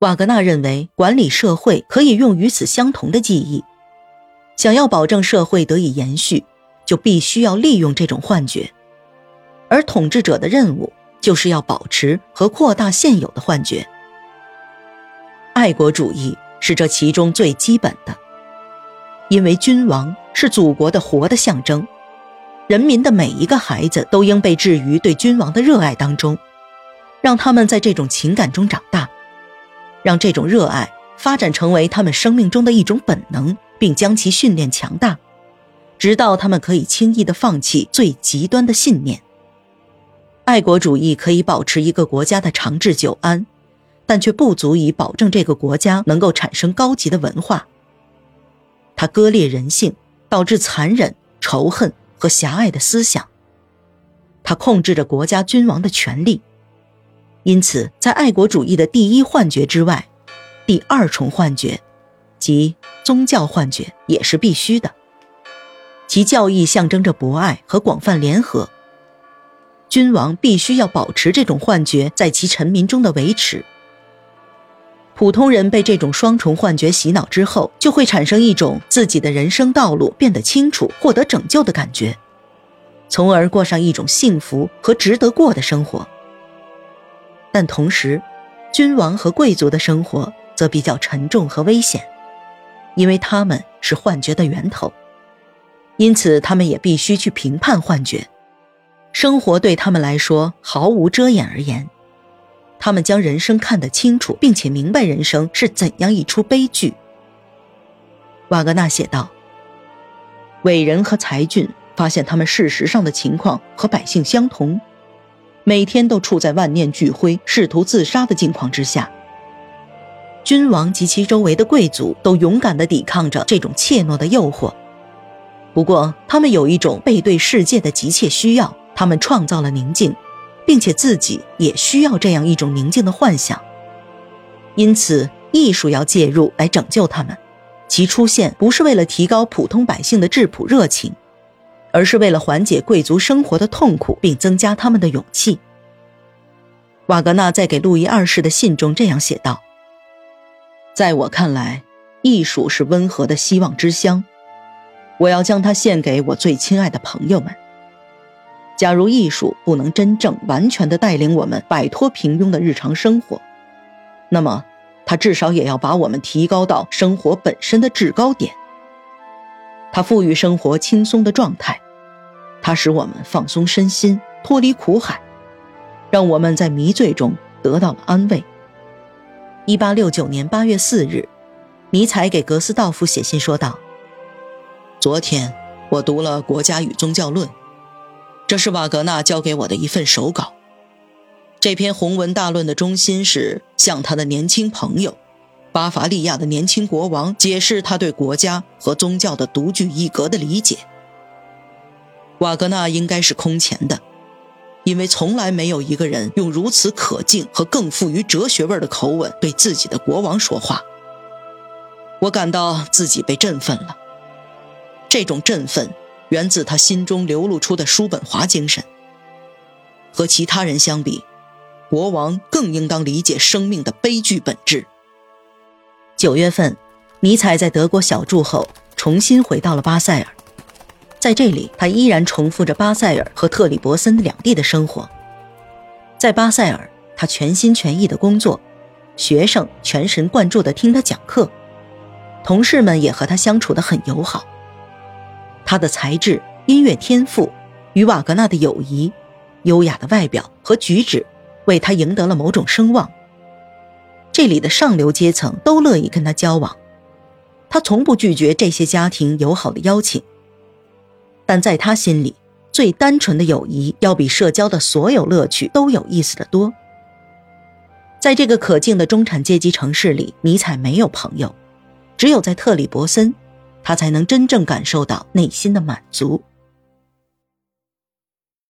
瓦格纳认为，管理社会可以用与此相同的技艺。想要保证社会得以延续，就必须要利用这种幻觉，而统治者的任务就是要保持和扩大现有的幻觉。爱国主义是这其中最基本的，因为君王是祖国的活的象征，人民的每一个孩子都应被置于对君王的热爱当中，让他们在这种情感中长大。让这种热爱发展成为他们生命中的一种本能，并将其训练强大，直到他们可以轻易地放弃最极端的信念。爱国主义可以保持一个国家的长治久安，但却不足以保证这个国家能够产生高级的文化。它割裂人性，导致残忍、仇恨和狭隘的思想。它控制着国家君王的权力。因此，在爱国主义的第一幻觉之外，第二重幻觉，即宗教幻觉，也是必须的。其教义象征着博爱和广泛联合。君王必须要保持这种幻觉在其臣民中的维持。普通人被这种双重幻觉洗脑之后，就会产生一种自己的人生道路变得清楚、获得拯救的感觉，从而过上一种幸福和值得过的生活。但同时，君王和贵族的生活则比较沉重和危险，因为他们是幻觉的源头，因此他们也必须去评判幻觉。生活对他们来说毫无遮掩而言，他们将人生看得清楚，并且明白人生是怎样一出悲剧。瓦格纳写道：“伟人和才俊发现他们事实上的情况和百姓相同。”每天都处在万念俱灰、试图自杀的境况之下。君王及其周围的贵族都勇敢地抵抗着这种怯懦的诱惑。不过，他们有一种背对世界的急切需要，他们创造了宁静，并且自己也需要这样一种宁静的幻想。因此，艺术要介入来拯救他们。其出现不是为了提高普通百姓的质朴热情。而是为了缓解贵族生活的痛苦，并增加他们的勇气。瓦格纳在给路易二世的信中这样写道：“在我看来，艺术是温和的希望之乡，我要将它献给我最亲爱的朋友们。假如艺术不能真正完全的带领我们摆脱平庸的日常生活，那么它至少也要把我们提高到生活本身的制高点。”它赋予生活轻松的状态，它使我们放松身心，脱离苦海，让我们在迷醉中得到了安慰。一八六九年八月四日，尼采给格斯道夫写信说道：“昨天我读了《国家与宗教论》，这是瓦格纳交给我的一份手稿。这篇宏文大论的中心是向他的年轻朋友。”巴伐利亚的年轻国王解释他对国家和宗教的独具一格的理解。瓦格纳应该是空前的，因为从来没有一个人用如此可敬和更富于哲学味的口吻对自己的国王说话。我感到自己被振奋了，这种振奋源自他心中流露出的叔本华精神。和其他人相比，国王更应当理解生命的悲剧本质。九月份，尼采在德国小住后，重新回到了巴塞尔。在这里，他依然重复着巴塞尔和特里伯森两地的生活。在巴塞尔，他全心全意的工作，学生全神贯注地听他讲课，同事们也和他相处得很友好。他的才智、音乐天赋与瓦格纳的友谊、优雅的外表和举止，为他赢得了某种声望。这里的上流阶层都乐意跟他交往，他从不拒绝这些家庭友好的邀请。但在他心里，最单纯的友谊要比社交的所有乐趣都有意思的多。在这个可敬的中产阶级城市里，尼采没有朋友，只有在特里伯森，他才能真正感受到内心的满足。